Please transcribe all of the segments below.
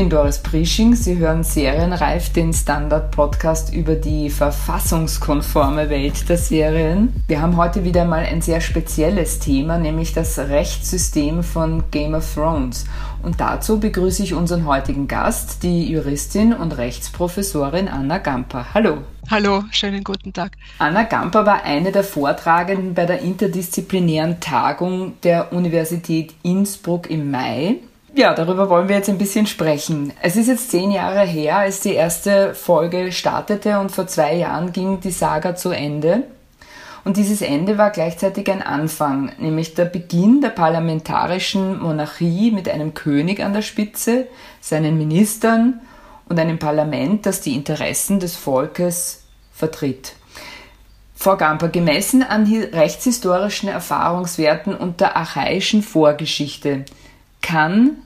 Bin Doris Prisching. Sie hören Serienreif, den Standard-Podcast über die verfassungskonforme Welt der Serien. Wir haben heute wieder mal ein sehr spezielles Thema, nämlich das Rechtssystem von Game of Thrones. Und dazu begrüße ich unseren heutigen Gast, die Juristin und Rechtsprofessorin Anna Gamper. Hallo. Hallo, schönen guten Tag. Anna Gamper war eine der Vortragenden bei der interdisziplinären Tagung der Universität Innsbruck im Mai. Ja, darüber wollen wir jetzt ein bisschen sprechen. Es ist jetzt zehn Jahre her, als die erste Folge startete und vor zwei Jahren ging die Saga zu Ende. Und dieses Ende war gleichzeitig ein Anfang, nämlich der Beginn der parlamentarischen Monarchie mit einem König an der Spitze, seinen Ministern und einem Parlament, das die Interessen des Volkes vertritt. Frau Gamper, gemessen an rechtshistorischen Erfahrungswerten und der archaischen Vorgeschichte, kann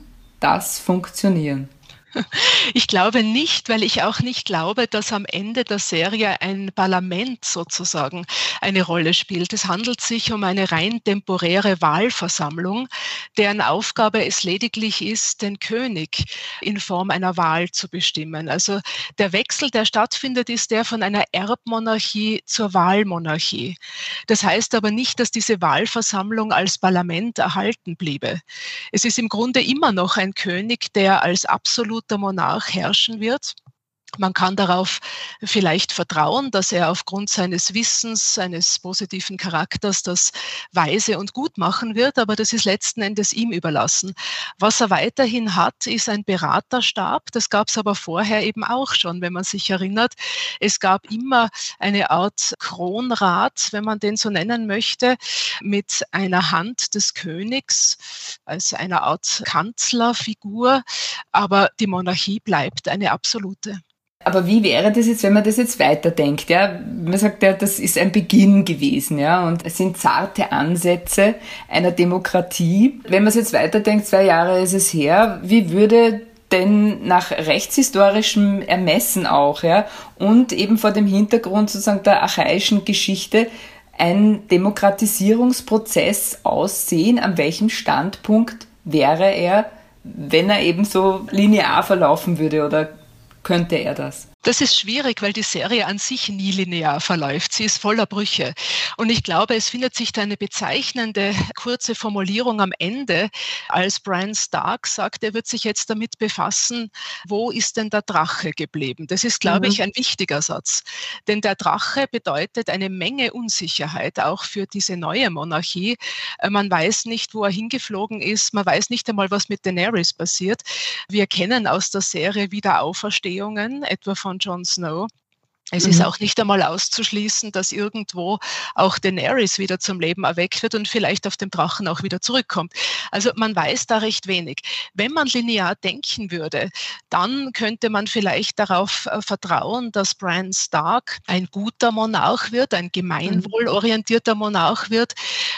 das funktionieren? Ich glaube nicht, weil ich auch nicht glaube, dass am Ende der Serie ein Parlament sozusagen eine Rolle spielt. Es handelt sich um eine rein temporäre Wahlversammlung, deren Aufgabe es lediglich ist, den König in Form einer Wahl zu bestimmen. Also der Wechsel, der stattfindet, ist der von einer Erbmonarchie zur Wahlmonarchie. Das heißt aber nicht, dass diese Wahlversammlung als Parlament erhalten bliebe. Es ist im Grunde immer noch ein König, der als absolut absoluter Monarch herrschen wird. Man kann darauf vielleicht vertrauen, dass er aufgrund seines Wissens, seines positiven Charakters das weise und gut machen wird, aber das ist letzten Endes ihm überlassen. Was er weiterhin hat, ist ein Beraterstab. Das gab es aber vorher eben auch schon, wenn man sich erinnert. Es gab immer eine Art Kronrat, wenn man den so nennen möchte, mit einer Hand des Königs als einer Art Kanzlerfigur, aber die Monarchie bleibt eine absolute. Aber wie wäre das jetzt, wenn man das jetzt weiterdenkt? Ja, man sagt ja, das ist ein Beginn gewesen, ja, und es sind zarte Ansätze einer Demokratie. Wenn man es jetzt weiterdenkt, zwei Jahre ist es her, wie würde denn nach rechtshistorischem Ermessen auch, ja, und eben vor dem Hintergrund sozusagen der archaischen Geschichte ein Demokratisierungsprozess aussehen? An welchem Standpunkt wäre er, wenn er eben so linear verlaufen würde oder könnte er das? Das ist schwierig, weil die Serie an sich nie linear verläuft. Sie ist voller Brüche. Und ich glaube, es findet sich da eine bezeichnende kurze Formulierung am Ende, als Brian Stark sagt, er wird sich jetzt damit befassen, wo ist denn der Drache geblieben? Das ist, glaube mhm. ich, ein wichtiger Satz. Denn der Drache bedeutet eine Menge Unsicherheit, auch für diese neue Monarchie. Äh, man weiß nicht, wo er hingeflogen ist. Man weiß nicht einmal, was mit Daenerys passiert. Wir kennen aus der Serie wieder Auferstehungen, etwa von Jon Snow. Es mhm. ist auch nicht einmal auszuschließen, dass irgendwo auch Daenerys wieder zum Leben erweckt wird und vielleicht auf dem Drachen auch wieder zurückkommt. Also man weiß da recht wenig. Wenn man linear denken würde, dann könnte man vielleicht darauf äh, vertrauen, dass Bran Stark ein guter Monarch wird, ein gemeinwohlorientierter Monarch wird,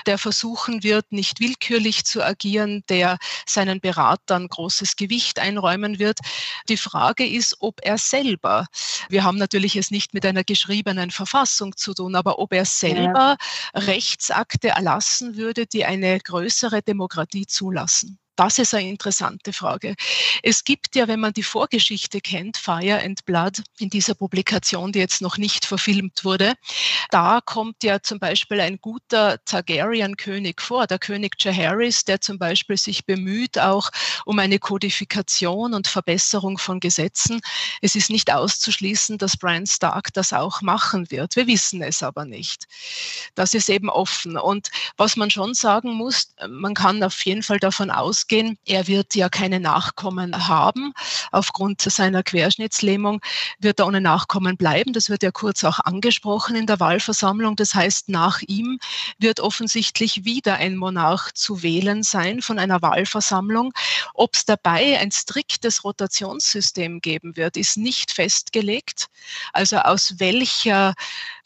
der versuchen wird, nicht willkürlich zu agieren, der seinen Beratern großes Gewicht einräumen wird. Die Frage ist, ob er selber, wir haben natürlich es nicht nicht mit einer geschriebenen Verfassung zu tun, aber ob er selber ja. Rechtsakte erlassen würde, die eine größere Demokratie zulassen. Das ist eine interessante Frage. Es gibt ja, wenn man die Vorgeschichte kennt, Fire and Blood, in dieser Publikation, die jetzt noch nicht verfilmt wurde, da kommt ja zum Beispiel ein guter Targaryen-König vor, der König Jaehaerys, der zum Beispiel sich bemüht auch um eine Kodifikation und Verbesserung von Gesetzen. Es ist nicht auszuschließen, dass Bran Stark das auch machen wird. Wir wissen es aber nicht. Das ist eben offen. Und was man schon sagen muss, man kann auf jeden Fall davon ausgehen, ausgehen. Er wird ja keine Nachkommen haben. Aufgrund seiner Querschnittslähmung wird er ohne Nachkommen bleiben. Das wird ja kurz auch angesprochen in der Wahlversammlung. Das heißt, nach ihm wird offensichtlich wieder ein Monarch zu wählen sein von einer Wahlversammlung. Ob es dabei ein striktes Rotationssystem geben wird, ist nicht festgelegt. Also aus welcher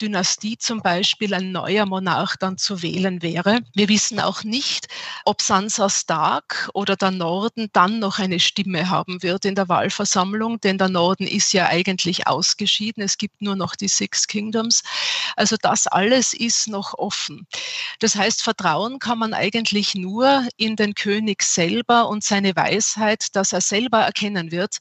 Dynastie zum Beispiel ein neuer Monarch dann zu wählen wäre. Wir wissen auch nicht, ob Sansa Stark oder der Norden dann noch eine Stimme haben wird in der Wahlversammlung, denn der Norden ist ja eigentlich ausgeschieden. Es gibt nur noch die Six Kingdoms. Also das alles ist noch offen. Das heißt, vertrauen kann man eigentlich nur in den König selber und seine Weisheit, dass er selber erkennen wird,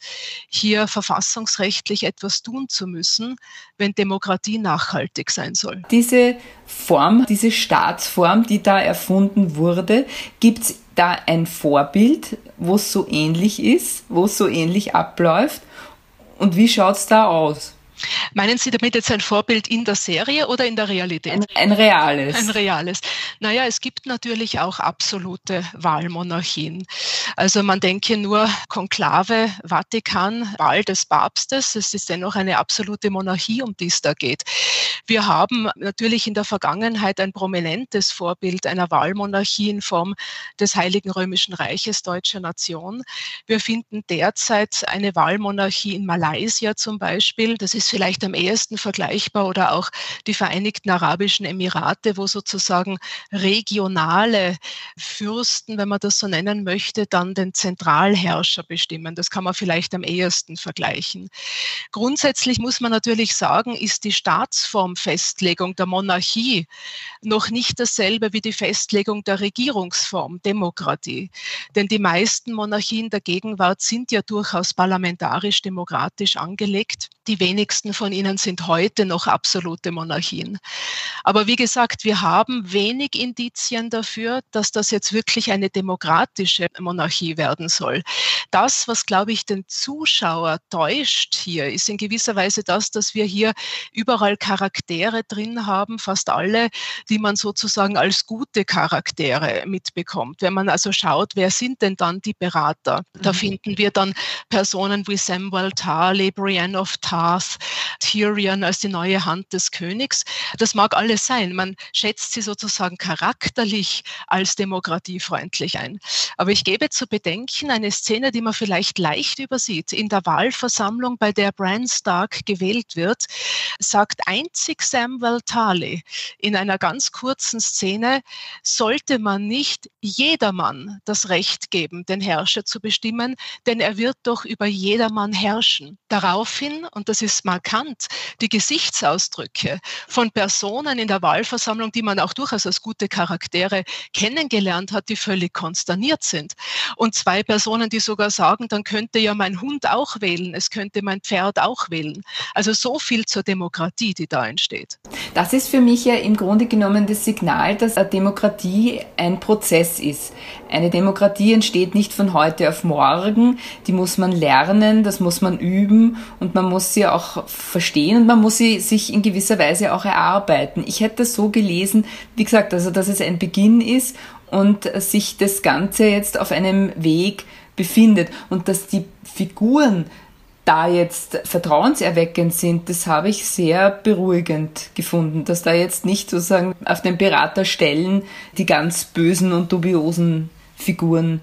hier verfassungsrechtlich etwas tun zu müssen, wenn Demokratie nachhaltig sein soll. Diese Form, diese Staatsform, die da erfunden wurde, gibt es da ein Vorbild, wo es so ähnlich ist, wo es so ähnlich abläuft? Und wie schaut es da aus? Meinen Sie damit jetzt ein Vorbild in der Serie oder in der Realität? Ein, ein reales. Ein reales. Naja, es gibt natürlich auch absolute Wahlmonarchien. Also man denke nur Konklave, Vatikan, Wahl des Papstes. Es ist dennoch eine absolute Monarchie, um die es da geht. Wir haben natürlich in der Vergangenheit ein prominentes Vorbild einer Wahlmonarchie in Form des Heiligen Römischen Reiches Deutscher Nation. Wir finden derzeit eine Wahlmonarchie in Malaysia zum Beispiel. Das ist vielleicht am ehesten vergleichbar oder auch die Vereinigten Arabischen Emirate, wo sozusagen regionale Fürsten, wenn man das so nennen möchte, dann den Zentralherrscher bestimmen. Das kann man vielleicht am ehesten vergleichen. Grundsätzlich muss man natürlich sagen, ist die Staatsformfestlegung der Monarchie noch nicht dasselbe wie die Festlegung der Regierungsform, Demokratie. Denn die meisten Monarchien der Gegenwart sind ja durchaus parlamentarisch-demokratisch angelegt. Die wenigsten wenigsten von ihnen sind heute noch absolute Monarchien. Aber wie gesagt, wir haben wenig Indizien dafür, dass das jetzt wirklich eine demokratische Monarchie werden soll. Das, was, glaube ich, den Zuschauer täuscht hier, ist in gewisser Weise das, dass wir hier überall Charaktere drin haben, fast alle, die man sozusagen als gute Charaktere mitbekommt. Wenn man also schaut, wer sind denn dann die Berater? Da mhm. finden wir dann Personen wie Samuel Tarley, Brienne of Tarth, Tyrion als die neue Hand des Königs. Das mag alles sein. Man schätzt sie sozusagen charakterlich als demokratiefreundlich ein. Aber ich gebe zu bedenken eine Szene, die man vielleicht leicht übersieht. In der Wahlversammlung, bei der Bran Stark gewählt wird, sagt einzig Samuel Tarley in einer ganz kurzen Szene, sollte man nicht jedermann das Recht geben, den Herrscher zu bestimmen, denn er wird doch über jedermann herrschen. Daraufhin, und das ist markant, die Gesichtsausdrücke von Personen in der Wahlversammlung, die man auch durchaus als gute Charaktere kennengelernt hat, die völlig konsterniert sind. Und zwei Personen, die sogar sagen, dann könnte ja mein Hund auch wählen, es könnte mein Pferd auch wählen. Also so viel zur Demokratie, die da entsteht. Das ist für mich ja im Grunde genommen das Signal, dass eine Demokratie ein Prozess ist. Eine Demokratie entsteht nicht von heute auf morgen, die muss man lernen, das muss man üben und man muss sie auch verstehen und man muss sie sich in gewisser Weise auch erarbeiten. Ich hätte das so gelesen, wie gesagt, also dass es ein Beginn ist und sich das Ganze jetzt auf einem Weg befindet und dass die Figuren da jetzt vertrauenserweckend sind, das habe ich sehr beruhigend gefunden, dass da jetzt nicht sozusagen auf den Beraterstellen die ganz bösen und dubiosen Figuren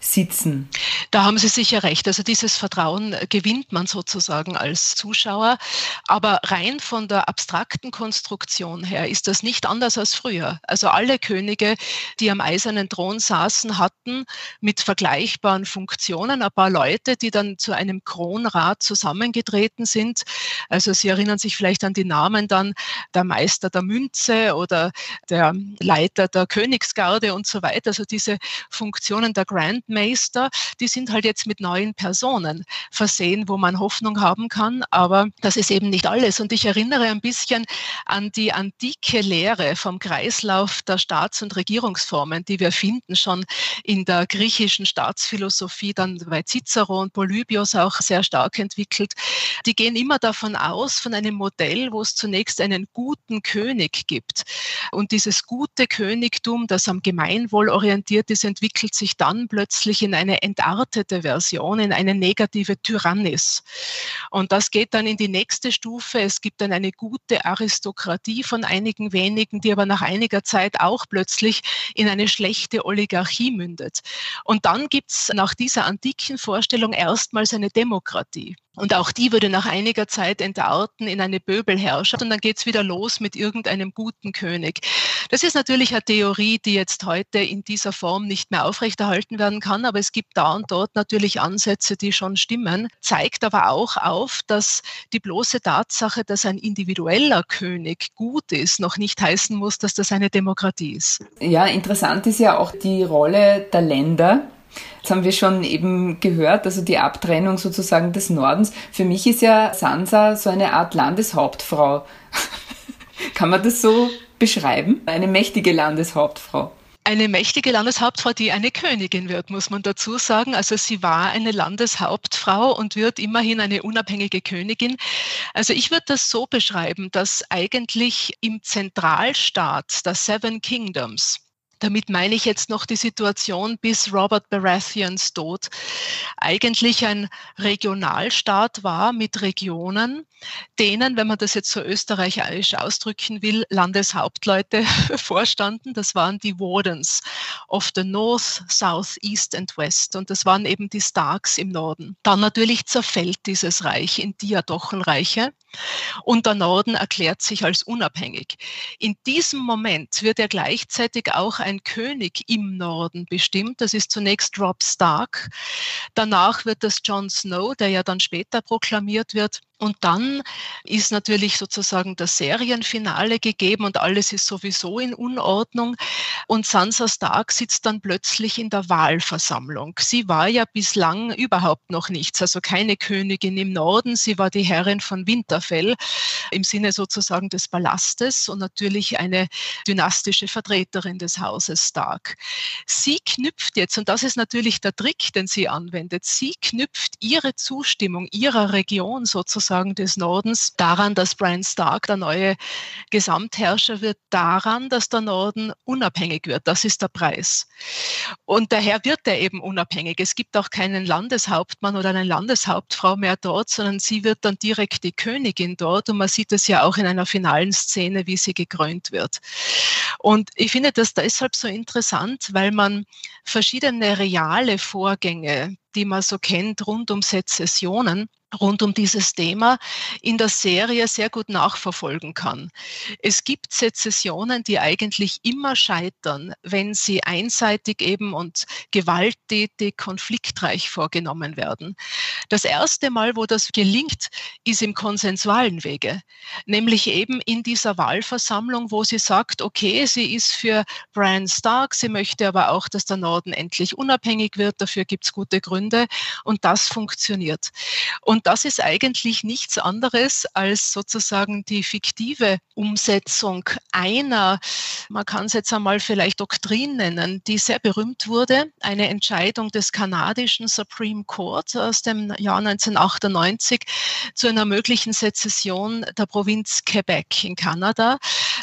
sitzen. Da haben Sie sicher recht. Also dieses Vertrauen gewinnt man sozusagen als Zuschauer. Aber rein von der abstrakten Konstruktion her ist das nicht anders als früher. Also alle Könige, die am eisernen Thron saßen, hatten mit vergleichbaren Funktionen ein paar Leute, die dann zu einem Kronrat zusammengetreten sind. Also Sie erinnern sich vielleicht an die Namen dann der Meister der Münze oder der Leiter der Königsgarde und so weiter. Also diese Funktionen der Grand Meister, die sind halt jetzt mit neuen Personen versehen, wo man Hoffnung haben kann, aber das ist eben nicht alles. Und ich erinnere ein bisschen an die antike Lehre vom Kreislauf der Staats- und Regierungsformen, die wir finden schon in der griechischen Staatsphilosophie, dann bei Cicero und Polybios auch sehr stark entwickelt. Die gehen immer davon aus, von einem Modell, wo es zunächst einen guten König gibt. Und dieses gute Königtum, das am Gemeinwohl orientiert ist, entwickelt sich dann plötzlich plötzlich in eine entartete Version, in eine negative Tyrannis. Und das geht dann in die nächste Stufe. Es gibt dann eine gute Aristokratie von einigen wenigen, die aber nach einiger Zeit auch plötzlich in eine schlechte Oligarchie mündet. Und dann gibt's nach dieser antiken Vorstellung erstmals eine Demokratie. Und auch die würde nach einiger Zeit entarten in eine Böbelherrschaft und dann geht's wieder los mit irgendeinem guten König. Das ist natürlich eine Theorie, die jetzt heute in dieser Form nicht mehr aufrechterhalten werden kann, aber es gibt da und dort natürlich Ansätze, die schon stimmen, zeigt aber auch auf, dass die bloße Tatsache, dass ein individueller König gut ist, noch nicht heißen muss, dass das eine Demokratie ist. Ja, interessant ist ja auch die Rolle der Länder Jetzt haben wir schon eben gehört, also die Abtrennung sozusagen des Nordens. Für mich ist ja Sansa so eine Art Landeshauptfrau. Kann man das so beschreiben? Eine mächtige Landeshauptfrau eine mächtige Landeshauptfrau, die eine Königin wird, muss man dazu sagen. Also sie war eine Landeshauptfrau und wird immerhin eine unabhängige Königin. Also ich würde das so beschreiben, dass eigentlich im Zentralstaat der Seven Kingdoms damit meine ich jetzt noch die Situation bis Robert Baratheons Tod. Eigentlich ein Regionalstaat war mit Regionen, denen, wenn man das jetzt so österreichisch ausdrücken will, Landeshauptleute vorstanden. Das waren die Wardens of the North, South, East and West. Und das waren eben die Starks im Norden. Dann natürlich zerfällt dieses Reich in Diadochenreiche und der Norden erklärt sich als unabhängig. In diesem Moment wird er gleichzeitig auch ein König im Norden bestimmt. Das ist zunächst Rob Stark. Danach wird das Jon Snow, der ja dann später proklamiert wird. Und dann ist natürlich sozusagen das Serienfinale gegeben und alles ist sowieso in Unordnung. Und Sansa Stark sitzt dann plötzlich in der Wahlversammlung. Sie war ja bislang überhaupt noch nichts, also keine Königin im Norden. Sie war die Herrin von Winterfell im Sinne sozusagen des Palastes und natürlich eine dynastische Vertreterin des Hauses Stark. Sie knüpft jetzt, und das ist natürlich der Trick, den sie anwendet, sie knüpft ihre Zustimmung ihrer Region sozusagen sozusagen des Nordens daran, dass Brian Stark der neue Gesamtherrscher wird, daran, dass der Norden unabhängig wird. Das ist der Preis. Und daher wird er eben unabhängig. Es gibt auch keinen Landeshauptmann oder eine Landeshauptfrau mehr dort, sondern sie wird dann direkt die Königin dort. Und man sieht es ja auch in einer finalen Szene, wie sie gekrönt wird. Und ich finde das deshalb so interessant, weil man verschiedene reale Vorgänge, die man so kennt rund um Sezessionen, rund um dieses Thema in der Serie sehr gut nachverfolgen kann. Es gibt Sezessionen, die eigentlich immer scheitern, wenn sie einseitig eben und gewalttätig, konfliktreich vorgenommen werden. Das erste Mal, wo das gelingt, ist im konsensualen Wege, nämlich eben in dieser Wahlversammlung, wo sie sagt, okay, sie ist für Brian Stark, sie möchte aber auch, dass der Norden endlich unabhängig wird, dafür gibt es gute Gründe und das funktioniert. Und und das ist eigentlich nichts anderes als sozusagen die fiktive Umsetzung einer, man kann es jetzt einmal vielleicht Doktrin nennen, die sehr berühmt wurde, eine Entscheidung des kanadischen Supreme Court aus dem Jahr 1998 zu einer möglichen Sezession der Provinz Quebec in Kanada.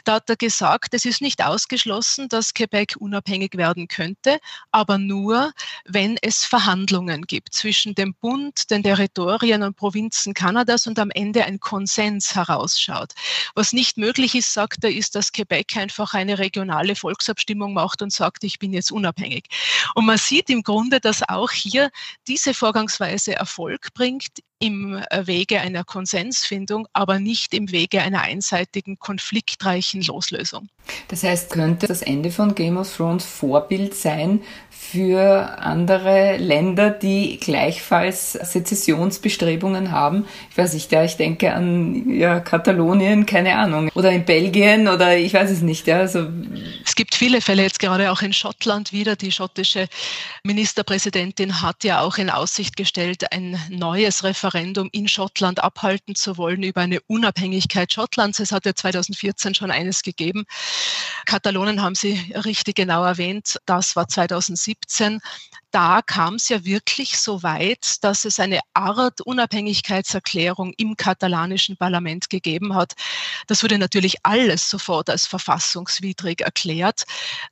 Da hat er gesagt, es ist nicht ausgeschlossen, dass Quebec unabhängig werden könnte, aber nur, wenn es Verhandlungen gibt zwischen dem Bund, den Territorien und Provinzen Kanadas und am Ende ein Konsens herausschaut. Was nicht möglich ist, sagt er, ist, dass Quebec einfach eine regionale Volksabstimmung macht und sagt, ich bin jetzt unabhängig. Und man sieht im Grunde, dass auch hier diese Vorgangsweise Erfolg bringt im äh, Wege einer Konsensfindung, aber nicht im Wege einer einseitigen, konfliktreichen Loslösung. Das heißt, könnte das Ende von Game of Thrones Vorbild sein für andere Länder, die gleichfalls Sezessionsbestrebungen haben? Ich weiß nicht, ja, ich denke an ja, Katalonien, keine Ahnung, oder in Belgien oder ich weiß es nicht. Ja, also viele Fälle jetzt gerade auch in Schottland wieder. Die schottische Ministerpräsidentin hat ja auch in Aussicht gestellt, ein neues Referendum in Schottland abhalten zu wollen über eine Unabhängigkeit Schottlands. Es hat ja 2014 schon eines gegeben. Katalonen haben Sie richtig genau erwähnt. Das war 2017. da kam es ja wirklich so weit, dass es eine Art Unabhängigkeitserklärung im katalanischen Parlament gegeben hat. Das wurde natürlich alles sofort als verfassungswidrig erklärt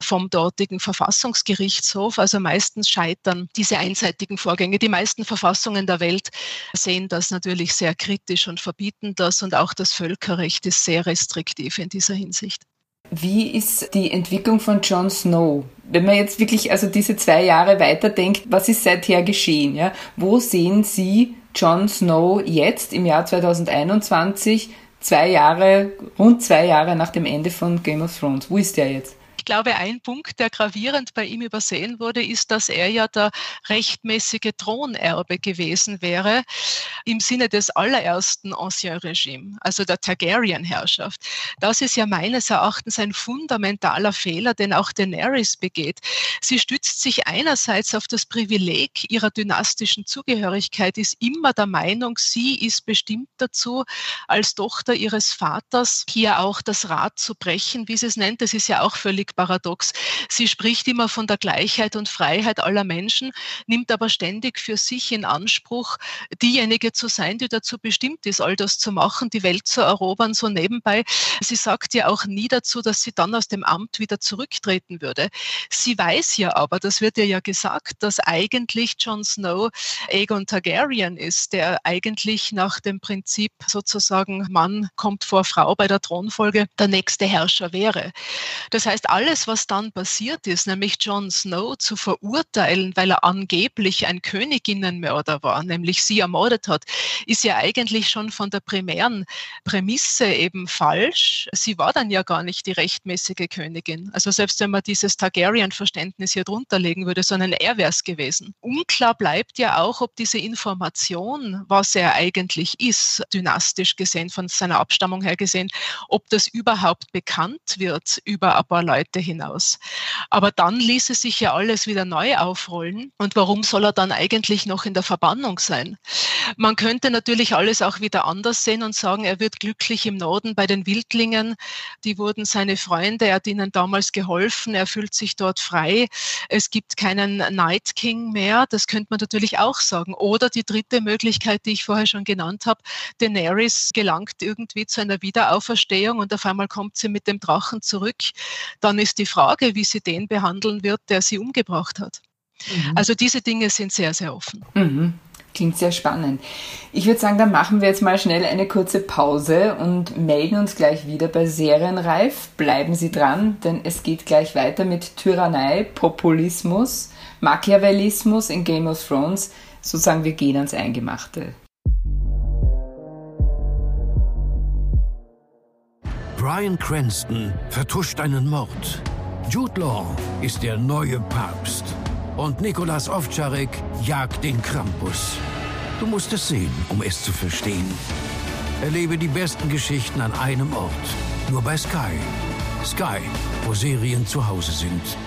vom dortigen Verfassungsgerichtshof. Also meistens scheitern diese einseitigen Vorgänge. Die meisten Verfassungen der Welt sehen das natürlich sehr kritisch und verbieten das und auch das Völkerrecht ist sehr restriktiv in dieser Hinsicht. Wie ist die Entwicklung von Jon Snow? Wenn man jetzt wirklich also diese zwei Jahre weiterdenkt, was ist seither geschehen? Ja? Wo sehen Sie Jon Snow jetzt im Jahr 2021, zwei Jahre, rund zwei Jahre nach dem Ende von Game of Thrones? Wo ist der jetzt? Ich glaube, ein Punkt, der gravierend bei ihm übersehen wurde, ist, dass er ja der rechtmäßige Thronerbe gewesen wäre im Sinne des allerersten Ancien Regime, also der Targaryen-Herrschaft. Das ist ja meines Erachtens ein fundamentaler Fehler, den auch Daenerys begeht. Sie stützt sich einerseits auf das Privileg ihrer dynastischen Zugehörigkeit, ist immer der Meinung, sie ist bestimmt dazu, als Tochter ihres Vaters hier auch das Rad zu brechen, wie sie es nennt. Das ist ja auch völlig paradox. Sie spricht immer von der Gleichheit und Freiheit aller Menschen, nimmt aber ständig für sich in Anspruch, diejenige zu sein, die dazu bestimmt ist, all das zu machen, die Welt zu erobern, so nebenbei. Sie sagt ja auch nie dazu, dass sie dann aus dem Amt wieder zurücktreten würde. Sie weiß ja aber, das wird ihr ja gesagt, dass eigentlich Jon Snow Aegon Targaryen ist, der eigentlich nach dem Prinzip sozusagen Mann kommt vor Frau bei der Thronfolge der nächste Herrscher wäre. Das heißt, alles, was dann passiert ist, nämlich Jon Snow zu verurteilen, weil er angeblich ein Königinnenmörder war, nämlich sie ermordet hat, ist ja eigentlich schon von der primären Prämisse eben falsch. Sie war dann ja gar nicht die rechtmäßige Königin. Also selbst wenn man dieses Targaryen-Verständnis hier drunter legen würde, sondern er wäre es gewesen. Unklar bleibt ja auch, ob diese Information, was er eigentlich ist, dynastisch gesehen, von seiner Abstammung her gesehen, ob das überhaupt bekannt wird über ein paar Leute Leute hinaus. Aber dann ließe sich ja alles wieder neu aufrollen. Und warum soll er dann eigentlich noch in der Verbannung sein? Man könnte natürlich alles auch wieder anders sehen und sagen, er wird glücklich im Norden bei den Wildlingen. Die wurden seine Freunde, er hat ihnen damals geholfen, er fühlt sich dort frei. Es gibt keinen Night King mehr. Das könnte man natürlich auch sagen. Oder die dritte Möglichkeit, die ich vorher schon genannt habe, Daenerys gelangt irgendwie zu einer Wiederauferstehung und auf einmal kommt sie mit dem Drachen zurück dann ist die Frage, wie sie den behandeln wird, der sie umgebracht hat. Mhm. Also diese Dinge sind sehr, sehr offen. Mhm. Klingt sehr spannend. Ich würde sagen, dann machen wir jetzt mal schnell eine kurze Pause und melden uns gleich wieder bei Serienreif. Bleiben Sie dran, denn es geht gleich weiter mit Tyrannei, Populismus, Machiavellismus in Game of Thrones. Sozusagen, wir gehen ans Eingemachte. Brian Cranston vertuscht einen Mord. Jude Law ist der neue Papst. Und Nikolas Ovtcharek jagt den Krampus. Du musst es sehen, um es zu verstehen. Erlebe die besten Geschichten an einem Ort. Nur bei Sky. Sky, wo Serien zu Hause sind.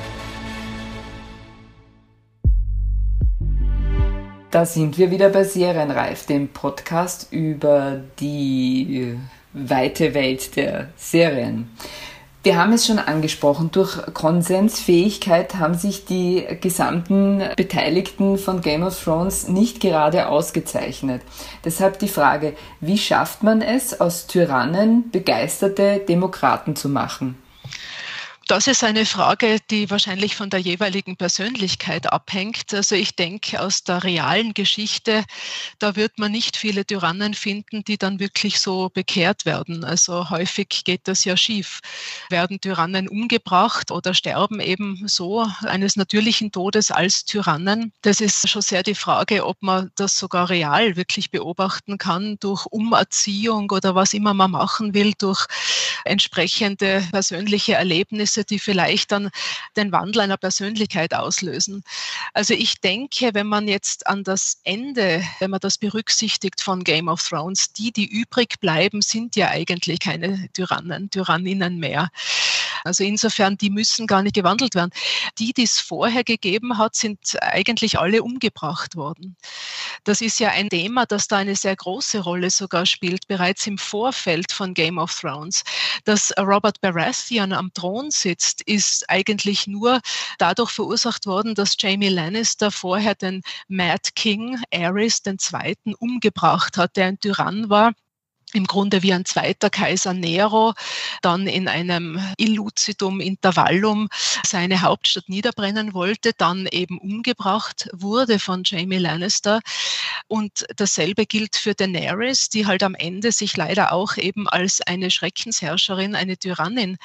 Da sind wir wieder bei Serienreif, dem Podcast über die weite Welt der Serien. Wir haben es schon angesprochen, durch Konsensfähigkeit haben sich die gesamten Beteiligten von Game of Thrones nicht gerade ausgezeichnet. Deshalb die Frage, wie schafft man es, aus Tyrannen begeisterte Demokraten zu machen? Das ist eine Frage, die wahrscheinlich von der jeweiligen Persönlichkeit abhängt. Also ich denke, aus der realen Geschichte, da wird man nicht viele Tyrannen finden, die dann wirklich so bekehrt werden. Also häufig geht das ja schief. Werden Tyrannen umgebracht oder sterben eben so eines natürlichen Todes als Tyrannen? Das ist schon sehr die Frage, ob man das sogar real wirklich beobachten kann durch Umerziehung oder was immer man machen will, durch entsprechende persönliche Erlebnisse Erlebnisse, die vielleicht dann den Wandel einer Persönlichkeit auslösen. Also ich denke, wenn man jetzt an das Ende, wenn man das berücksichtigt von Game of Thrones, die, die übrig bleiben, sind ja eigentlich keine Tyrannen, Tyranninnen mehr. Also insofern, die müssen gar nicht gewandelt werden. Die, die es vorher gegeben hat, sind eigentlich alle umgebracht worden. Das ist ja ein Thema, das da eine sehr große Rolle sogar spielt, bereits im Vorfeld von Game of Thrones. Dass Robert Baratheon am Thron sitzt, ist eigentlich nur dadurch verursacht worden, dass Jamie Lannister vorher den Mad King Aerys II. umgebracht hat, der ein Tyrann war im Grunde wie ein zweiter Kaiser Nero dann in einem Illucidum Intervallum seine Hauptstadt niederbrennen wollte, dann eben umgebracht wurde von Jamie Lannister. Und dasselbe gilt für Daenerys, die halt am Ende sich leider auch eben als eine Schreckensherrscherin, eine Tyrannin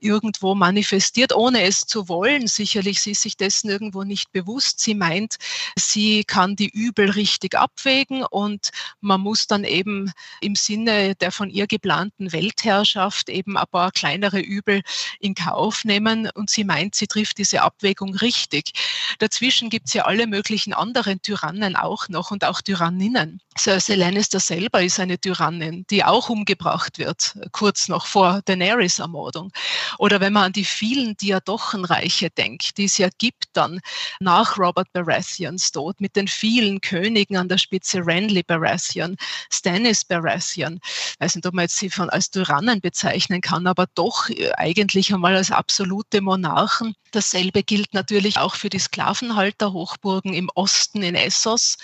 irgendwo manifestiert, ohne es zu wollen. Sicherlich, sie ist sich dessen irgendwo nicht bewusst. Sie meint, sie kann die Übel richtig abwägen und man muss dann eben im Sinne Sinne der von ihr geplanten Weltherrschaft eben ein paar kleinere Übel in Kauf nehmen. Und sie meint, sie trifft diese Abwägung richtig. Dazwischen gibt es ja alle möglichen anderen Tyrannen auch noch und auch Tyranninnen. Cersei Lannister selber ist eine Tyrannin, die auch umgebracht wird, kurz noch vor Daenerys-Ermordung. Oder wenn man an die vielen Diadochenreiche denkt, die es ja gibt dann nach Robert Baratheons Tod mit den vielen Königen an der Spitze, Renly Baratheon, Stannis Baratheon, ich weiß nicht, ob man jetzt sie von als Tyrannen bezeichnen kann, aber doch äh, eigentlich einmal als absolute Monarchen. Dasselbe gilt natürlich auch für die Sklavenhalter-Hochburgen im Osten in Essos,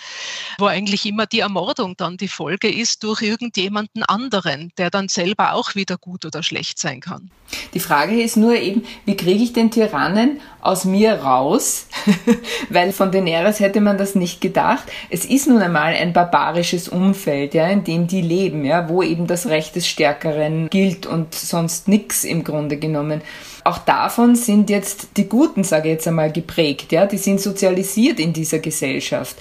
wo eigentlich immer die Ermordung dann die Folge ist durch irgendjemanden anderen, der dann selber auch wieder gut oder schlecht sein kann. Die Frage ist nur eben, wie kriege ich den Tyrannen aus mir raus? Weil von Daenerys hätte man das nicht gedacht. Es ist nun einmal ein barbarisches Umfeld, ja, in dem die leben, ja, wo eben das Recht des Stärkeren gilt und sonst nichts im Grunde genommen. Auch davon sind jetzt die Guten, sage ich jetzt einmal, geprägt, ja, die sind sozialisiert in dieser Gesellschaft.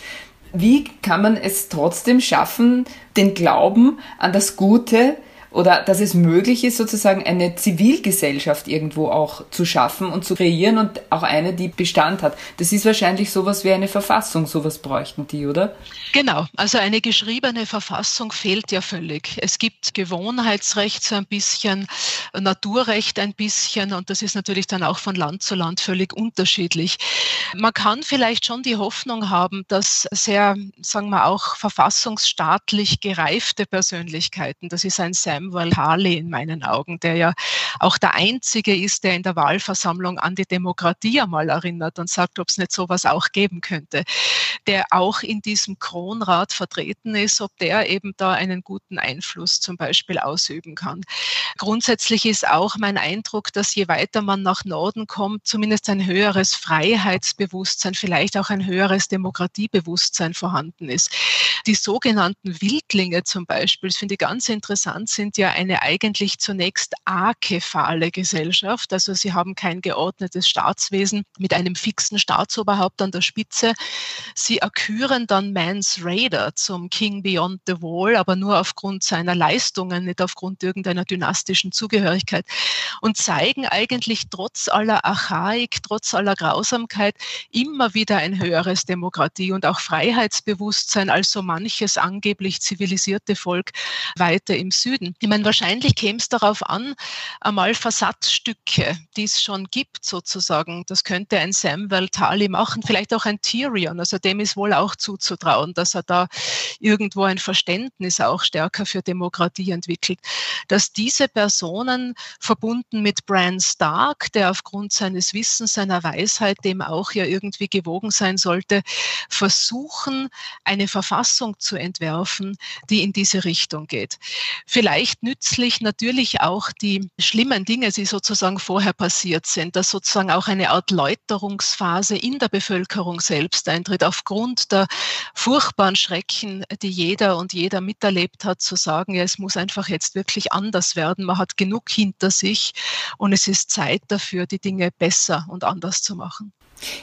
Wie kann man es trotzdem schaffen, den Glauben an das Gute oder dass es möglich ist, sozusagen eine Zivilgesellschaft irgendwo auch zu schaffen und zu kreieren und auch eine, die Bestand hat. Das ist wahrscheinlich sowas wie eine Verfassung, sowas bräuchten die, oder? Genau, also eine geschriebene Verfassung fehlt ja völlig. Es gibt Gewohnheitsrecht so ein bisschen, Naturrecht ein bisschen und das ist natürlich dann auch von Land zu Land völlig unterschiedlich. Man kann vielleicht schon die Hoffnung haben, dass sehr, sagen wir auch, verfassungsstaatlich gereifte Persönlichkeiten, das ist ein Sam Samuel Harley in meinen Augen, der ja auch der Einzige ist, der in der Wahlversammlung an die Demokratie einmal erinnert und sagt, ob es nicht sowas auch geben könnte, der auch in diesem Kronrat vertreten ist, ob der eben da einen guten Einfluss zum Beispiel ausüben kann. Grundsätzlich ist auch mein Eindruck, dass je weiter man nach Norden kommt, zumindest ein höheres Freiheitsbewusstsein, vielleicht auch ein höheres Demokratiebewusstsein vorhanden ist. Die sogenannten Wildlinge zum Beispiel, das finde ich ganz interessant, sind ja eine eigentlich zunächst akephale Gesellschaft. Also sie haben kein geordnetes Staatswesen mit einem fixen Staatsoberhaupt an der Spitze. Sie erküren dann Mans Raider zum King Beyond the Wall, aber nur aufgrund seiner Leistungen, nicht aufgrund irgendeiner dynastischen Zugehörigkeit und zeigen eigentlich trotz aller Archaik, trotz aller Grausamkeit immer wieder ein höheres Demokratie- und auch Freiheitsbewusstsein als so manches angeblich zivilisierte Volk weiter im Süden. Ich meine, wahrscheinlich käme es darauf an, einmal Versatzstücke, die es schon gibt sozusagen. Das könnte ein Samuel Tali machen, vielleicht auch ein Tyrion. Also dem ist wohl auch zuzutrauen, dass er da irgendwo ein Verständnis auch stärker für Demokratie entwickelt. Dass diese Personen verbunden mit Bran Stark, der aufgrund seines Wissens, seiner Weisheit dem auch ja irgendwie gewogen sein sollte, versuchen, eine Verfassung zu entwerfen, die in diese Richtung geht. Vielleicht nützlich natürlich auch die schlimmen Dinge, die sozusagen vorher passiert sind, dass sozusagen auch eine Art Läuterungsphase in der Bevölkerung selbst eintritt, aufgrund der furchtbaren Schrecken, die jeder und jeder miterlebt hat, zu sagen, ja, es muss einfach jetzt wirklich anders werden. Man hat genug hinter sich und es ist Zeit dafür, die Dinge besser und anders zu machen.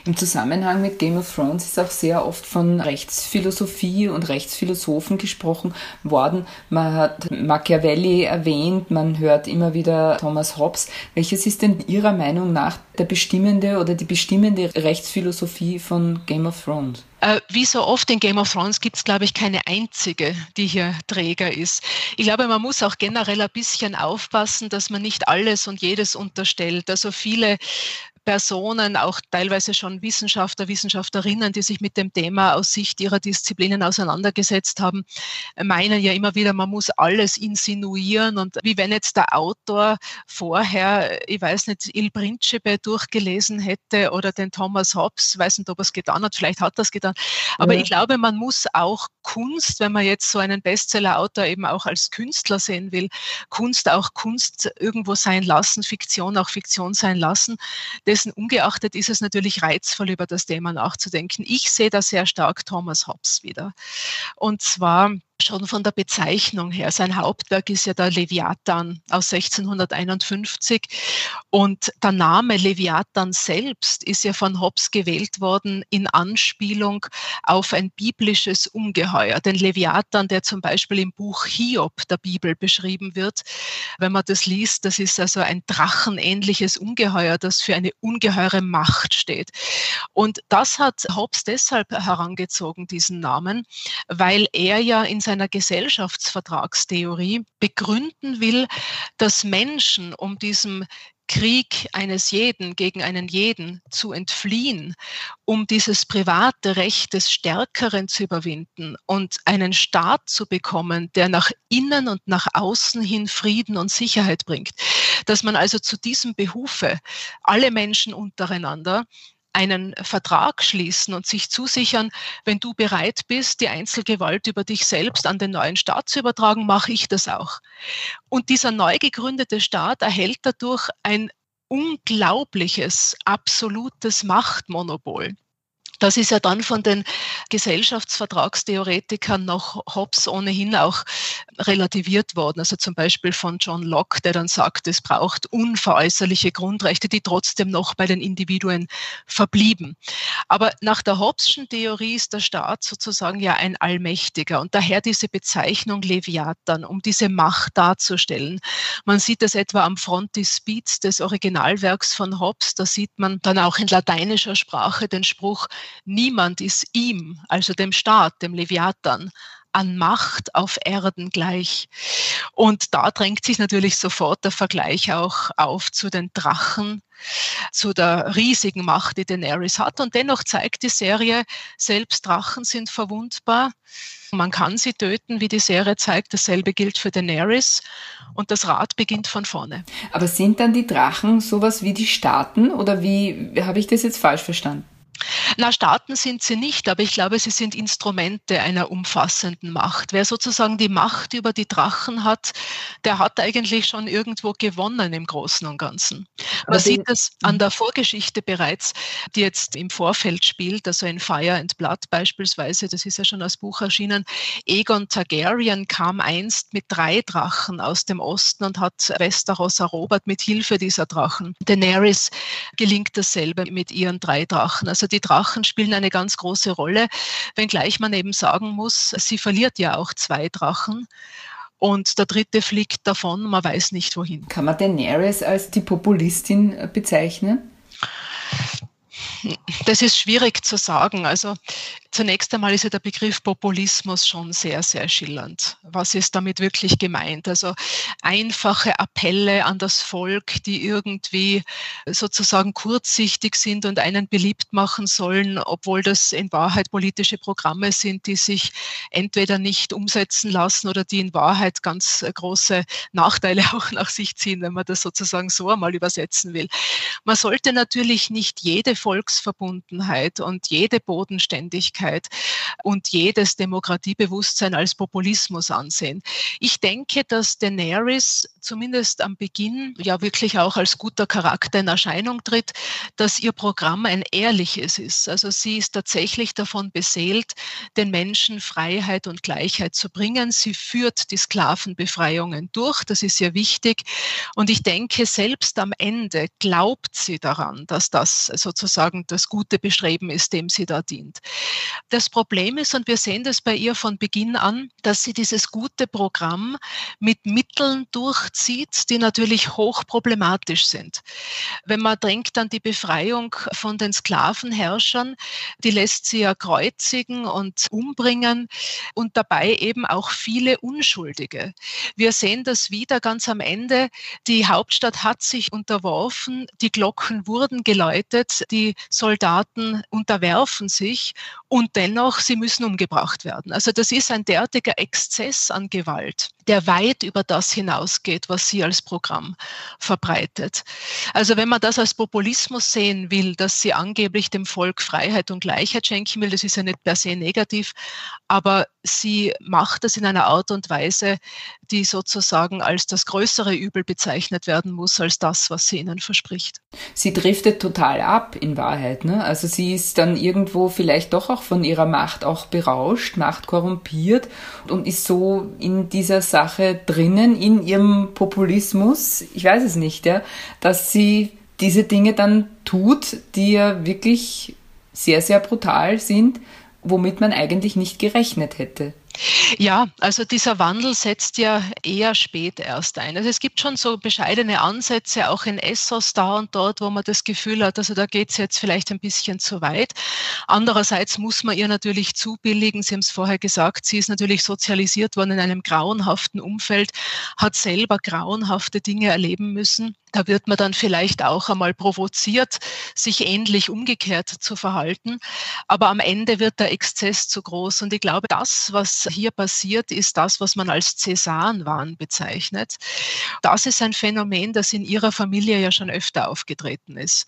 Im Zusammenhang mit Game of Thrones ist auch sehr oft von Rechtsphilosophie und Rechtsphilosophen gesprochen worden. Man hat Machiavelli erwähnt, man hört immer wieder Thomas Hobbes. Welches ist denn Ihrer Meinung nach der bestimmende oder die bestimmende Rechtsphilosophie von Game of Thrones? Äh, wie so oft in Game of Thrones gibt es, glaube ich, keine einzige, die hier Träger ist. Ich glaube, man muss auch generell ein bisschen aufpassen, dass man nicht alles und jedes unterstellt. Also viele Personen, auch teilweise schon Wissenschaftler, Wissenschaftlerinnen, die sich mit dem Thema aus Sicht ihrer Disziplinen auseinandergesetzt haben, meinen ja immer wieder, man muss alles insinuieren und wie wenn jetzt der Autor vorher, ich weiß nicht, Il Principe durchgelesen hätte oder den Thomas Hobbes, weiß nicht, ob er es getan hat, vielleicht hat er es getan, aber ja. ich glaube, man muss auch Kunst, wenn man jetzt so einen Bestseller-Autor eben auch als Künstler sehen will, Kunst auch Kunst irgendwo sein lassen, Fiktion auch Fiktion sein lassen. Dessen ungeachtet ist es natürlich reizvoll, über das Thema nachzudenken. Ich sehe da sehr stark Thomas Hobbes wieder. Und zwar schon von der Bezeichnung her. Sein Hauptwerk ist ja der Leviathan aus 1651 und der Name Leviathan selbst ist ja von Hobbes gewählt worden in Anspielung auf ein biblisches Ungeheuer. Den Leviathan, der zum Beispiel im Buch Hiob der Bibel beschrieben wird, wenn man das liest, das ist also ein drachenähnliches Ungeheuer, das für eine ungeheure Macht steht. Und das hat Hobbes deshalb herangezogen, diesen Namen, weil er ja in seiner Gesellschaftsvertragstheorie begründen will, dass Menschen um diesem Krieg eines jeden gegen einen jeden zu entfliehen, um dieses private Recht des Stärkeren zu überwinden und einen Staat zu bekommen, der nach innen und nach außen hin Frieden und Sicherheit bringt. Dass man also zu diesem Behufe alle Menschen untereinander einen Vertrag schließen und sich zusichern, wenn du bereit bist, die Einzelgewalt über dich selbst an den neuen Staat zu übertragen, mache ich das auch. Und dieser neu gegründete Staat erhält dadurch ein unglaubliches, absolutes Machtmonopol. Das ist ja dann von den Gesellschaftsvertragstheoretikern nach Hobbes ohnehin auch relativiert worden. Also zum Beispiel von John Locke, der dann sagt, es braucht unveräußerliche Grundrechte, die trotzdem noch bei den Individuen verblieben. Aber nach der Hobbesschen Theorie ist der Staat sozusagen ja ein Allmächtiger und daher diese Bezeichnung Leviathan, um diese Macht darzustellen. Man sieht das etwa am Frontispiz des Originalwerks von Hobbes. Da sieht man dann auch in lateinischer Sprache den Spruch, Niemand ist ihm, also dem Staat, dem Leviathan, an Macht auf Erden gleich. Und da drängt sich natürlich sofort der Vergleich auch auf zu den Drachen, zu der riesigen Macht, die Daenerys hat. Und dennoch zeigt die Serie, selbst Drachen sind verwundbar. Man kann sie töten, wie die Serie zeigt. Dasselbe gilt für Daenerys. Und das Rad beginnt von vorne. Aber sind dann die Drachen sowas wie die Staaten oder wie habe ich das jetzt falsch verstanden? Na, Staaten sind sie nicht, aber ich glaube, sie sind Instrumente einer umfassenden Macht. Wer sozusagen die Macht über die Drachen hat, der hat eigentlich schon irgendwo gewonnen im Großen und Ganzen. Man sieht das an der Vorgeschichte bereits, die jetzt im Vorfeld spielt, also in Fire and Blood beispielsweise, das ist ja schon als Buch erschienen. Egon Targaryen kam einst mit drei Drachen aus dem Osten und hat Westeros erobert mit Hilfe dieser Drachen. Daenerys gelingt dasselbe mit ihren drei Drachen. Also die Drachen spielen eine ganz große Rolle, wenngleich man eben sagen muss, sie verliert ja auch zwei Drachen. Und der dritte fliegt davon, man weiß nicht wohin. Kann man Daenerys als die Populistin bezeichnen? Das ist schwierig zu sagen. Also Zunächst einmal ist ja der Begriff Populismus schon sehr, sehr schillernd. Was ist damit wirklich gemeint? Also einfache Appelle an das Volk, die irgendwie sozusagen kurzsichtig sind und einen beliebt machen sollen, obwohl das in Wahrheit politische Programme sind, die sich entweder nicht umsetzen lassen oder die in Wahrheit ganz große Nachteile auch nach sich ziehen, wenn man das sozusagen so einmal übersetzen will. Man sollte natürlich nicht jede Volksverbundenheit und jede Bodenständigkeit Öffentlichkeit und jedes Demokratiebewusstsein als Populismus ansehen. Ich denke, dass Daenerys zumindest am Beginn ja wirklich auch als guter Charakter in Erscheinung tritt, dass ihr Programm ein ehrliches ist. Also sie ist tatsächlich davon beseelt, den Menschen Freiheit und Gleichheit zu bringen. Sie führt die Sklavenbefreiungen durch. Das ist sehr wichtig. Und ich denke, selbst am Ende glaubt sie daran, dass das sozusagen das gute Bestreben ist, dem sie da dient. Das Problem ist, und wir sehen das bei ihr von Beginn an, dass sie dieses gute Programm mit Mitteln durchzieht, die natürlich hochproblematisch sind. Wenn man denkt an die Befreiung von den Sklavenherrschern, die lässt sie ja kreuzigen und umbringen und dabei eben auch viele Unschuldige. Wir sehen das wieder ganz am Ende. Die Hauptstadt hat sich unterworfen, die Glocken wurden geläutet, die Soldaten unterwerfen sich und dennoch, sie müssen umgebracht werden. Also das ist ein derartiger Exzess an Gewalt, der weit über das hinausgeht, was sie als Programm verbreitet. Also wenn man das als Populismus sehen will, dass sie angeblich dem Volk Freiheit und Gleichheit schenken will, das ist ja nicht per se negativ, aber sie macht das in einer Art und Weise, die sozusagen als das größere Übel bezeichnet werden muss, als das, was sie ihnen verspricht. Sie driftet total ab in Wahrheit. Ne? Also sie ist dann irgendwo vielleicht doch auch von ihrer Macht auch berauscht, Macht korrumpiert und ist so in dieser Sache drinnen, in ihrem Populismus, ich weiß es nicht, ja, dass sie diese Dinge dann tut, die ja wirklich sehr, sehr brutal sind, womit man eigentlich nicht gerechnet hätte. Ja, also dieser Wandel setzt ja eher spät erst ein. Also es gibt schon so bescheidene Ansätze, auch in Essos da und dort, wo man das Gefühl hat, also da geht es jetzt vielleicht ein bisschen zu weit. Andererseits muss man ihr natürlich zubilligen, Sie haben es vorher gesagt, sie ist natürlich sozialisiert worden in einem grauenhaften Umfeld, hat selber grauenhafte Dinge erleben müssen. Da wird man dann vielleicht auch einmal provoziert, sich ähnlich umgekehrt zu verhalten. Aber am Ende wird der Exzess zu groß. Und ich glaube, das, was hier passiert, ist das, was man als Cäsarenwahn bezeichnet. Das ist ein Phänomen, das in ihrer Familie ja schon öfter aufgetreten ist.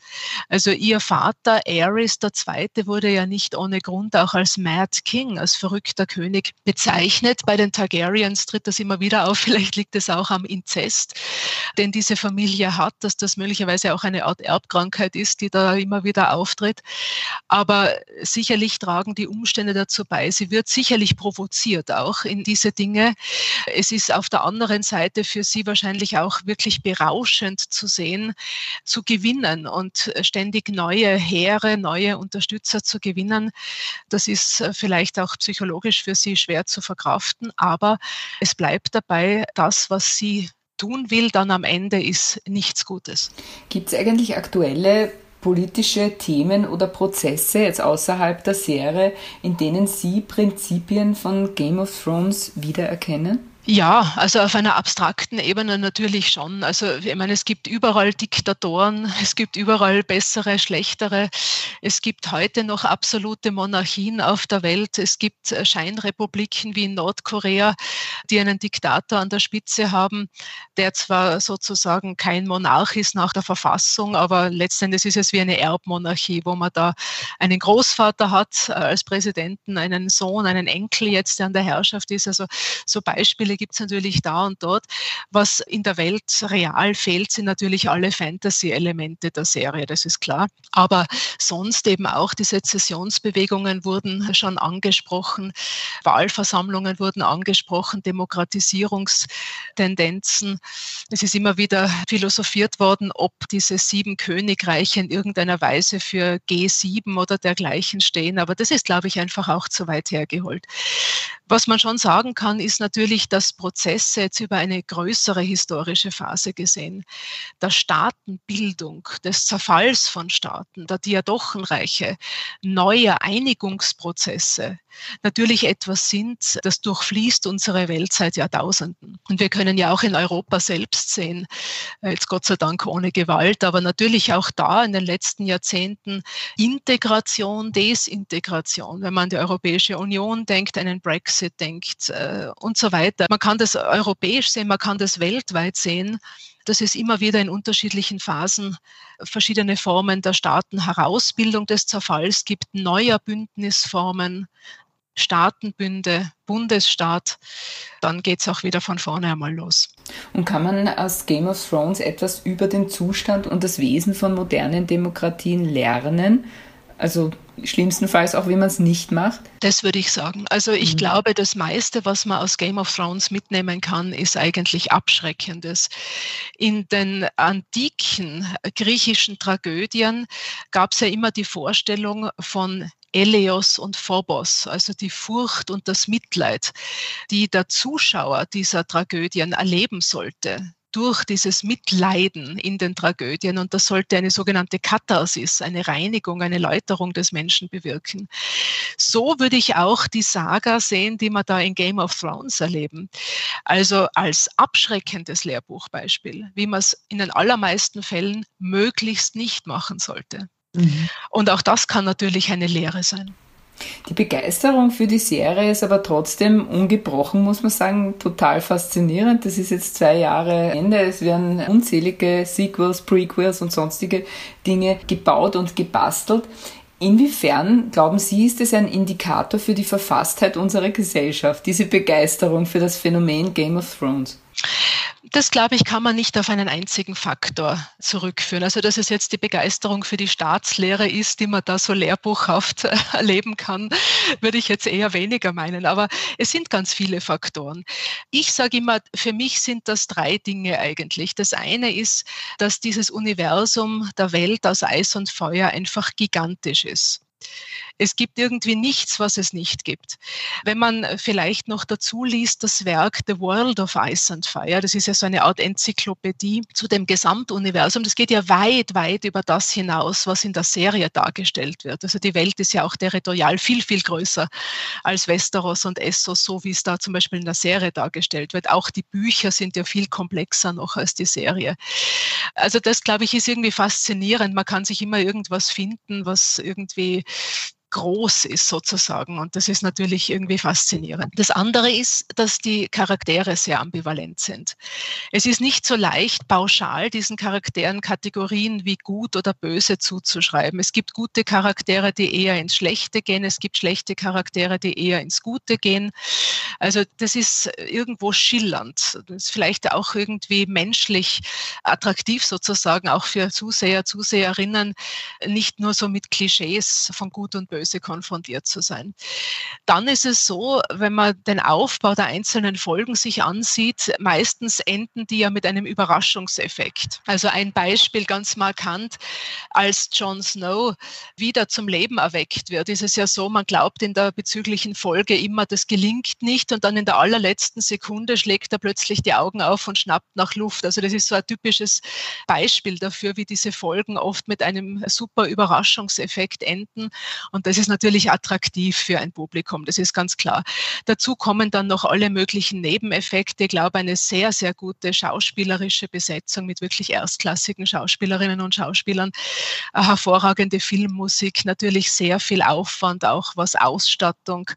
Also ihr Vater Ares II. wurde ja nicht ohne Grund auch als Mad King, als verrückter König bezeichnet. Bei den Targaryens tritt das immer wieder auf. Vielleicht liegt es auch am Inzest, den diese Familie hat, dass das möglicherweise auch eine Art Erbkrankheit ist, die da immer wieder auftritt. Aber sicherlich tragen die Umstände dazu bei. Sie wird sicherlich provoziert auch in diese Dinge. Es ist auf der anderen Seite für sie wahrscheinlich auch wirklich berauschend zu sehen, zu gewinnen und ständig neue Heere, neue Unterstützer zu gewinnen. Das ist vielleicht auch psychologisch für sie schwer zu verkraften, aber es bleibt dabei, das, was sie tun will, dann am Ende ist nichts Gutes. Gibt es eigentlich aktuelle politische Themen oder Prozesse jetzt außerhalb der Serie, in denen Sie Prinzipien von Game of Thrones wiedererkennen? Ja, also auf einer abstrakten Ebene natürlich schon. Also ich meine, es gibt überall Diktatoren, es gibt überall bessere, schlechtere. Es gibt heute noch absolute Monarchien auf der Welt. Es gibt äh, Scheinrepubliken wie in Nordkorea, die einen Diktator an der Spitze haben, der zwar sozusagen kein Monarch ist nach der Verfassung, aber letztendlich ist es wie eine Erbmonarchie, wo man da einen Großvater hat äh, als Präsidenten, einen Sohn, einen Enkel jetzt, der an der Herrschaft ist. Also so Beispiele gibt es natürlich da und dort. Was in der Welt real fehlt, sind natürlich alle Fantasy-Elemente der Serie, das ist klar. Aber sonst eben auch die Sezessionsbewegungen wurden schon angesprochen, Wahlversammlungen wurden angesprochen, Demokratisierungstendenzen. Es ist immer wieder philosophiert worden, ob diese sieben Königreiche in irgendeiner Weise für G7 oder dergleichen stehen. Aber das ist, glaube ich, einfach auch zu weit hergeholt. Was man schon sagen kann, ist natürlich, dass Prozesse jetzt über eine größere historische Phase gesehen, der Staatenbildung, des Zerfalls von Staaten, der Diadochenreiche, neuer Einigungsprozesse natürlich etwas sind, das durchfließt unsere Welt seit Jahrtausenden. Und wir können ja auch in Europa selbst sehen, äh, jetzt Gott sei Dank ohne Gewalt, aber natürlich auch da in den letzten Jahrzehnten Integration, Desintegration, wenn man an die Europäische Union denkt, einen Brexit, denkt äh, und so weiter. Man kann das europäisch sehen, man kann das weltweit sehen dass es immer wieder in unterschiedlichen Phasen verschiedene Formen der Staaten Herausbildung des Zerfalls gibt, neuer Bündnisformen, Staatenbünde, Bundesstaat, dann geht es auch wieder von vorne einmal los. Und kann man aus Game of Thrones etwas über den Zustand und das Wesen von modernen Demokratien lernen? Also schlimmstenfalls auch, wie man es nicht macht? Das würde ich sagen. Also ich mhm. glaube, das meiste, was man aus Game of Thrones mitnehmen kann, ist eigentlich Abschreckendes. In den antiken griechischen Tragödien gab es ja immer die Vorstellung von Eleos und Phobos, also die Furcht und das Mitleid, die der Zuschauer dieser Tragödien erleben sollte durch dieses Mitleiden in den Tragödien. Und das sollte eine sogenannte Katharsis, eine Reinigung, eine Läuterung des Menschen bewirken. So würde ich auch die Saga sehen, die wir da in Game of Thrones erleben. Also als abschreckendes Lehrbuchbeispiel, wie man es in den allermeisten Fällen möglichst nicht machen sollte. Mhm. Und auch das kann natürlich eine Lehre sein. Die Begeisterung für die Serie ist aber trotzdem ungebrochen, muss man sagen, total faszinierend. Das ist jetzt zwei Jahre Ende. Es werden unzählige Sequels, Prequels und sonstige Dinge gebaut und gebastelt. Inwiefern, glauben Sie, ist es ein Indikator für die Verfasstheit unserer Gesellschaft, diese Begeisterung für das Phänomen Game of Thrones? Das, glaube ich, kann man nicht auf einen einzigen Faktor zurückführen. Also, dass es jetzt die Begeisterung für die Staatslehre ist, die man da so lehrbuchhaft erleben kann, würde ich jetzt eher weniger meinen. Aber es sind ganz viele Faktoren. Ich sage immer, für mich sind das drei Dinge eigentlich. Das eine ist, dass dieses Universum der Welt aus Eis und Feuer einfach gigantisch ist. Es gibt irgendwie nichts, was es nicht gibt. Wenn man vielleicht noch dazu liest, das Werk The World of Ice and Fire, das ist ja so eine Art Enzyklopädie zu dem Gesamtuniversum, das geht ja weit, weit über das hinaus, was in der Serie dargestellt wird. Also die Welt ist ja auch territorial viel, viel größer als Westeros und Essos, so wie es da zum Beispiel in der Serie dargestellt wird. Auch die Bücher sind ja viel komplexer noch als die Serie. Also das, glaube ich, ist irgendwie faszinierend. Man kann sich immer irgendwas finden, was irgendwie groß ist sozusagen. Und das ist natürlich irgendwie faszinierend. Das andere ist, dass die Charaktere sehr ambivalent sind. Es ist nicht so leicht, pauschal diesen Charakteren Kategorien wie gut oder böse zuzuschreiben. Es gibt gute Charaktere, die eher ins Schlechte gehen. Es gibt schlechte Charaktere, die eher ins Gute gehen. Also das ist irgendwo schillernd. Das ist vielleicht auch irgendwie menschlich attraktiv sozusagen, auch für Zuseher, Zuseherinnen, nicht nur so mit Klischees von gut und böse Böse konfrontiert zu sein. Dann ist es so, wenn man den Aufbau der einzelnen Folgen sich ansieht, meistens enden die ja mit einem Überraschungseffekt. Also ein Beispiel ganz markant, als Jon Snow wieder zum Leben erweckt wird, ist es ja so, man glaubt in der bezüglichen Folge immer, das gelingt nicht und dann in der allerletzten Sekunde schlägt er plötzlich die Augen auf und schnappt nach Luft. Also das ist so ein typisches Beispiel dafür, wie diese Folgen oft mit einem super Überraschungseffekt enden. Und das ist natürlich attraktiv für ein Publikum, das ist ganz klar. Dazu kommen dann noch alle möglichen Nebeneffekte. Ich glaube, eine sehr, sehr gute schauspielerische Besetzung mit wirklich erstklassigen Schauspielerinnen und Schauspielern, eine hervorragende Filmmusik, natürlich sehr viel Aufwand, auch was Ausstattung,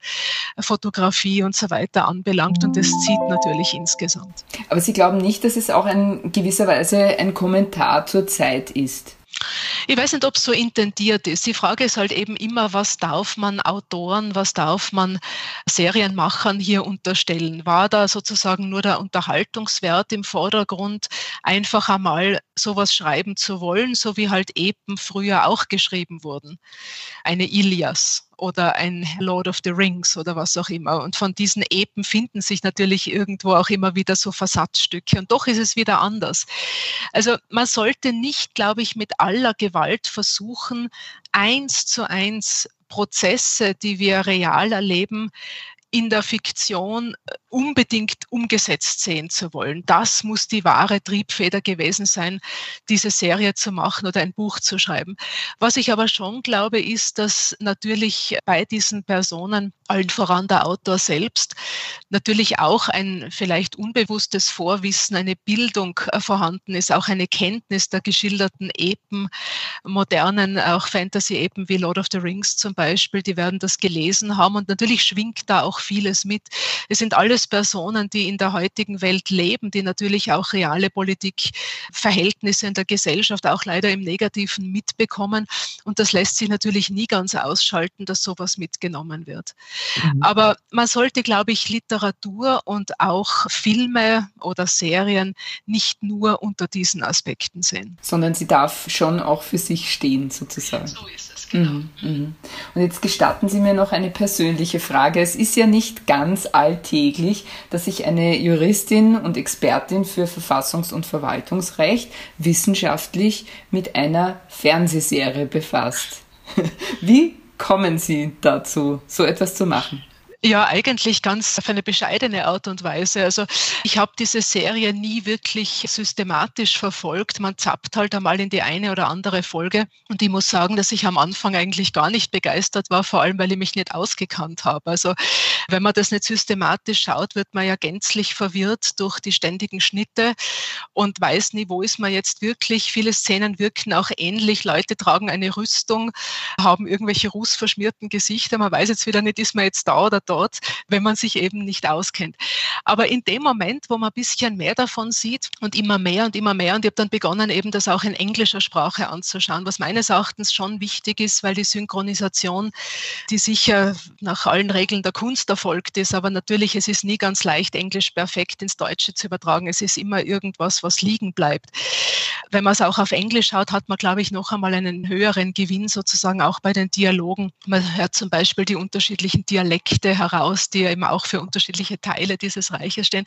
Fotografie und so weiter anbelangt. Und das zieht natürlich insgesamt. Aber Sie glauben nicht, dass es auch in gewisser Weise ein Kommentar zur Zeit ist? Ich weiß nicht, ob es so intendiert ist. Die Frage ist halt eben immer, was darf man Autoren, was darf man Serienmachern hier unterstellen? War da sozusagen nur der Unterhaltungswert im Vordergrund, einfach einmal sowas schreiben zu wollen, so wie halt Epen früher auch geschrieben wurden? Eine Ilias oder ein Lord of the Rings oder was auch immer. Und von diesen Epen finden sich natürlich irgendwo auch immer wieder so Versatzstücke. Und doch ist es wieder anders. Also man sollte nicht, glaube ich, mit aller Gewalt versuchen, eins zu eins Prozesse, die wir real erleben, in der Fiktion äh, unbedingt umgesetzt sehen zu wollen. Das muss die wahre Triebfeder gewesen sein, diese Serie zu machen oder ein Buch zu schreiben. Was ich aber schon glaube, ist, dass natürlich bei diesen Personen, allen voran der Autor selbst, natürlich auch ein vielleicht unbewusstes Vorwissen, eine Bildung äh, vorhanden ist, auch eine Kenntnis der geschilderten Epen, modernen, auch Fantasy-Epen wie Lord of the Rings zum Beispiel, die werden das gelesen haben und natürlich schwingt da auch vieles mit. Es sind alles Personen, die in der heutigen Welt leben, die natürlich auch reale Politikverhältnisse in der Gesellschaft auch leider im Negativen mitbekommen. Und das lässt sich natürlich nie ganz ausschalten, dass sowas mitgenommen wird. Mhm. Aber man sollte, glaube ich, Literatur und auch Filme oder Serien nicht nur unter diesen Aspekten sehen. Sondern sie darf schon auch für sich stehen, sozusagen. So ist. Mhm, mhm. Und jetzt gestatten Sie mir noch eine persönliche Frage. Es ist ja nicht ganz alltäglich, dass sich eine Juristin und Expertin für Verfassungs- und Verwaltungsrecht wissenschaftlich mit einer Fernsehserie befasst. Wie kommen Sie dazu, so etwas zu machen? Ja, eigentlich ganz auf eine bescheidene Art und Weise. Also ich habe diese Serie nie wirklich systematisch verfolgt. Man zappt halt einmal in die eine oder andere Folge. Und ich muss sagen, dass ich am Anfang eigentlich gar nicht begeistert war, vor allem weil ich mich nicht ausgekannt habe. Also wenn man das nicht systematisch schaut, wird man ja gänzlich verwirrt durch die ständigen Schnitte und weiß nie, wo ist man jetzt wirklich. Viele Szenen wirken auch ähnlich. Leute tragen eine Rüstung, haben irgendwelche rußverschmierten Gesichter. Man weiß jetzt wieder nicht, ist man jetzt da oder dort, wenn man sich eben nicht auskennt. Aber in dem Moment, wo man ein bisschen mehr davon sieht und immer mehr und immer mehr, und ich habe dann begonnen, eben das auch in englischer Sprache anzuschauen, was meines Erachtens schon wichtig ist, weil die Synchronisation, die sicher nach allen Regeln der Kunst erfolgt ist, aber natürlich, es ist nie ganz leicht, Englisch perfekt ins Deutsche zu übertragen. Es ist immer irgendwas, was liegen bleibt. Wenn man es auch auf Englisch schaut, hat man, glaube ich, noch einmal einen höheren Gewinn sozusagen auch bei den Dialogen. Man hört zum Beispiel die unterschiedlichen Dialekte heraus, die ja eben auch für unterschiedliche Teile dieses Reiches stehen.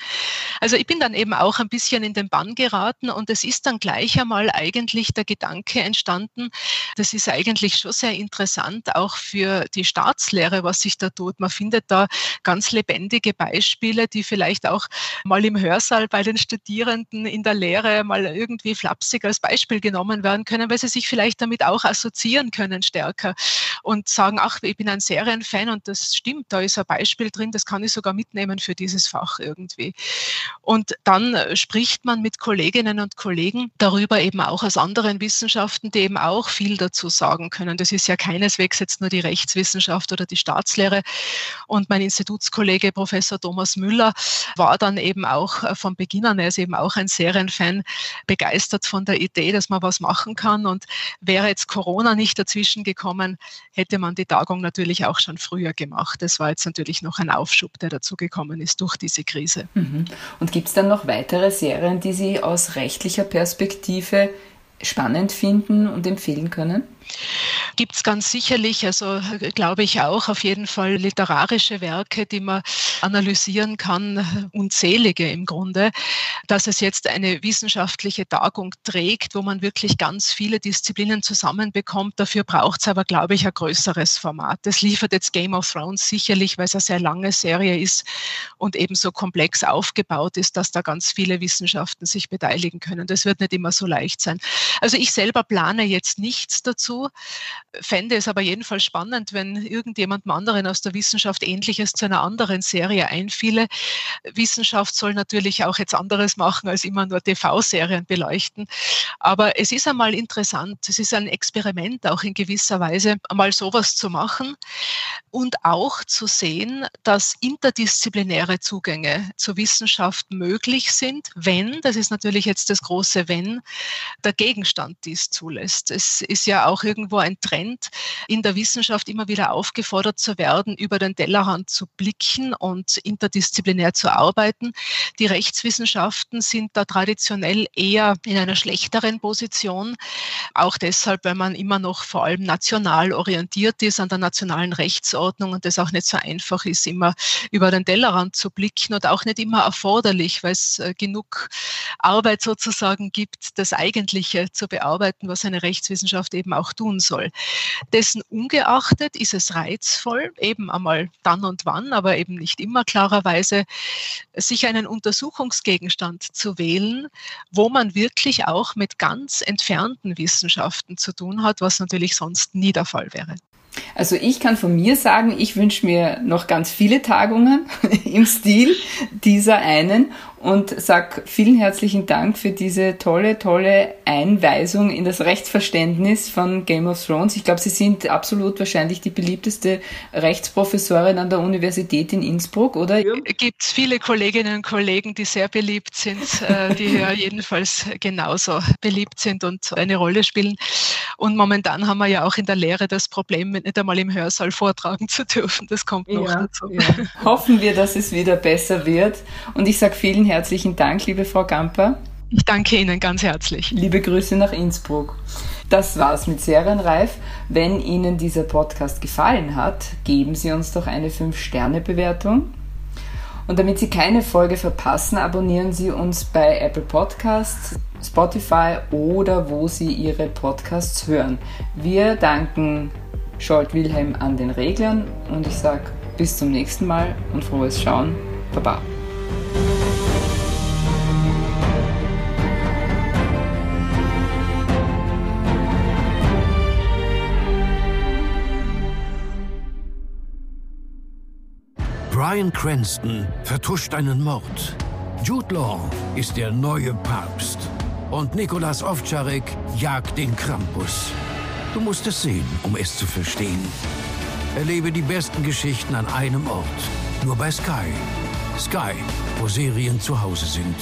Also ich bin dann eben auch ein bisschen in den Bann geraten und es ist dann gleich einmal eigentlich der Gedanke entstanden, das ist eigentlich schon sehr interessant, auch für die Staatslehre, was sich da tut. Man findet da ganz lebendige Beispiele, die vielleicht auch mal im Hörsaal bei den Studierenden in der Lehre mal irgendwie flapsig als Beispiel genommen werden können, weil sie sich vielleicht damit auch assoziieren können stärker und sagen, ach, ich bin ein Serienfan und das stimmt, da ist ein Beispiel drin, das kann ich sogar mitnehmen für dieses Fach irgendwie. Und dann äh, spricht man mit Kolleginnen und Kollegen darüber eben auch aus anderen Wissenschaften, die eben auch viel dazu sagen können. Das ist ja keineswegs jetzt nur die Rechtswissenschaft oder die Staatslehre. Und mein Institutskollege Professor Thomas Müller war dann eben auch äh, von Beginn an, er ist eben auch ein Serienfan, begeistert von der Idee, dass man was machen kann. Und wäre jetzt Corona nicht dazwischen gekommen, hätte man die Tagung natürlich auch schon früher gemacht. Das war jetzt natürlich noch ein Aufschub, der dazu gekommen ist durch diese Krise. Mhm. Und gibt es dann noch weitere Serien, die Sie aus rechtlicher Perspektive spannend finden und empfehlen können? Gibt es ganz sicherlich, also glaube ich auch, auf jeden Fall literarische Werke, die man analysieren kann, unzählige im Grunde, dass es jetzt eine wissenschaftliche Tagung trägt, wo man wirklich ganz viele Disziplinen zusammenbekommt. Dafür braucht es aber, glaube ich, ein größeres Format. Das liefert jetzt Game of Thrones sicherlich, weil es eine sehr lange Serie ist und eben so komplex aufgebaut ist, dass da ganz viele Wissenschaften sich beteiligen können. Das wird nicht immer so leicht sein. Also ich selber plane jetzt nichts dazu, fände es aber jedenfalls spannend, wenn irgendjemandem anderen aus der Wissenschaft Ähnliches zu einer anderen Serie einfiele. Wissenschaft soll natürlich auch jetzt anderes machen, als immer nur TV-Serien beleuchten. Aber es ist einmal interessant, es ist ein Experiment auch in gewisser Weise, einmal sowas zu machen und auch zu sehen, dass interdisziplinäre Zugänge zur Wissenschaft möglich sind, wenn, das ist natürlich jetzt das große Wenn, der Gegenstand dies zulässt. Es ist ja auch irgendwo ein Trend in der Wissenschaft, immer wieder aufgefordert zu werden, über den Tellerrand zu blicken und interdisziplinär zu arbeiten. Die Rechtswissenschaften sind da traditionell eher in einer schlechteren Position, auch deshalb, weil man immer noch vor allem national orientiert ist an der nationalen Rechtsordnung und es auch nicht so einfach ist, immer über den Tellerrand zu blicken und auch nicht immer erforderlich, weil es äh, genug Arbeit sozusagen gibt, das Eigentliche zu bearbeiten, was eine Rechtswissenschaft eben auch tun soll. Dessen ungeachtet ist es reizvoll, eben einmal dann und wann, aber eben nicht immer klarerweise, sich einen Untersuchungsgegenstand zu wählen, wo man wirklich auch mit ganz entfernten Wissenschaften zu tun hat, was natürlich sonst nie der Fall wäre. Also ich kann von mir sagen, ich wünsche mir noch ganz viele Tagungen im Stil dieser einen und sag vielen herzlichen Dank für diese tolle, tolle Einweisung in das Rechtsverständnis von Game of Thrones. Ich glaube, Sie sind absolut wahrscheinlich die beliebteste Rechtsprofessorin an der Universität in Innsbruck, oder? Gibt es viele Kolleginnen und Kollegen, die sehr beliebt sind, äh, die ja jedenfalls genauso beliebt sind und eine Rolle spielen. Und momentan haben wir ja auch in der Lehre das Problem, nicht einmal im Hörsaal vortragen zu dürfen. Das kommt noch ja, dazu. Ja. Hoffen wir, dass es wieder besser wird. Und ich sage vielen herzlichen Dank, liebe Frau Gamper. Ich danke Ihnen ganz herzlich. Liebe Grüße nach Innsbruck. Das war's mit Serienreif. Wenn Ihnen dieser Podcast gefallen hat, geben Sie uns doch eine 5-Sterne-Bewertung. Und damit Sie keine Folge verpassen, abonnieren Sie uns bei Apple Podcasts, Spotify oder wo Sie Ihre Podcasts hören. Wir danken Scholt Wilhelm an den Reglern und ich sage bis zum nächsten Mal und frohes Schauen. Baba. Brian Cranston vertuscht einen Mord. Jude Law ist der neue Papst. Und Nikolas Ovtcharek jagt den Krampus. Du musst es sehen, um es zu verstehen. Erlebe die besten Geschichten an einem Ort. Nur bei Sky. Sky, wo Serien zu Hause sind.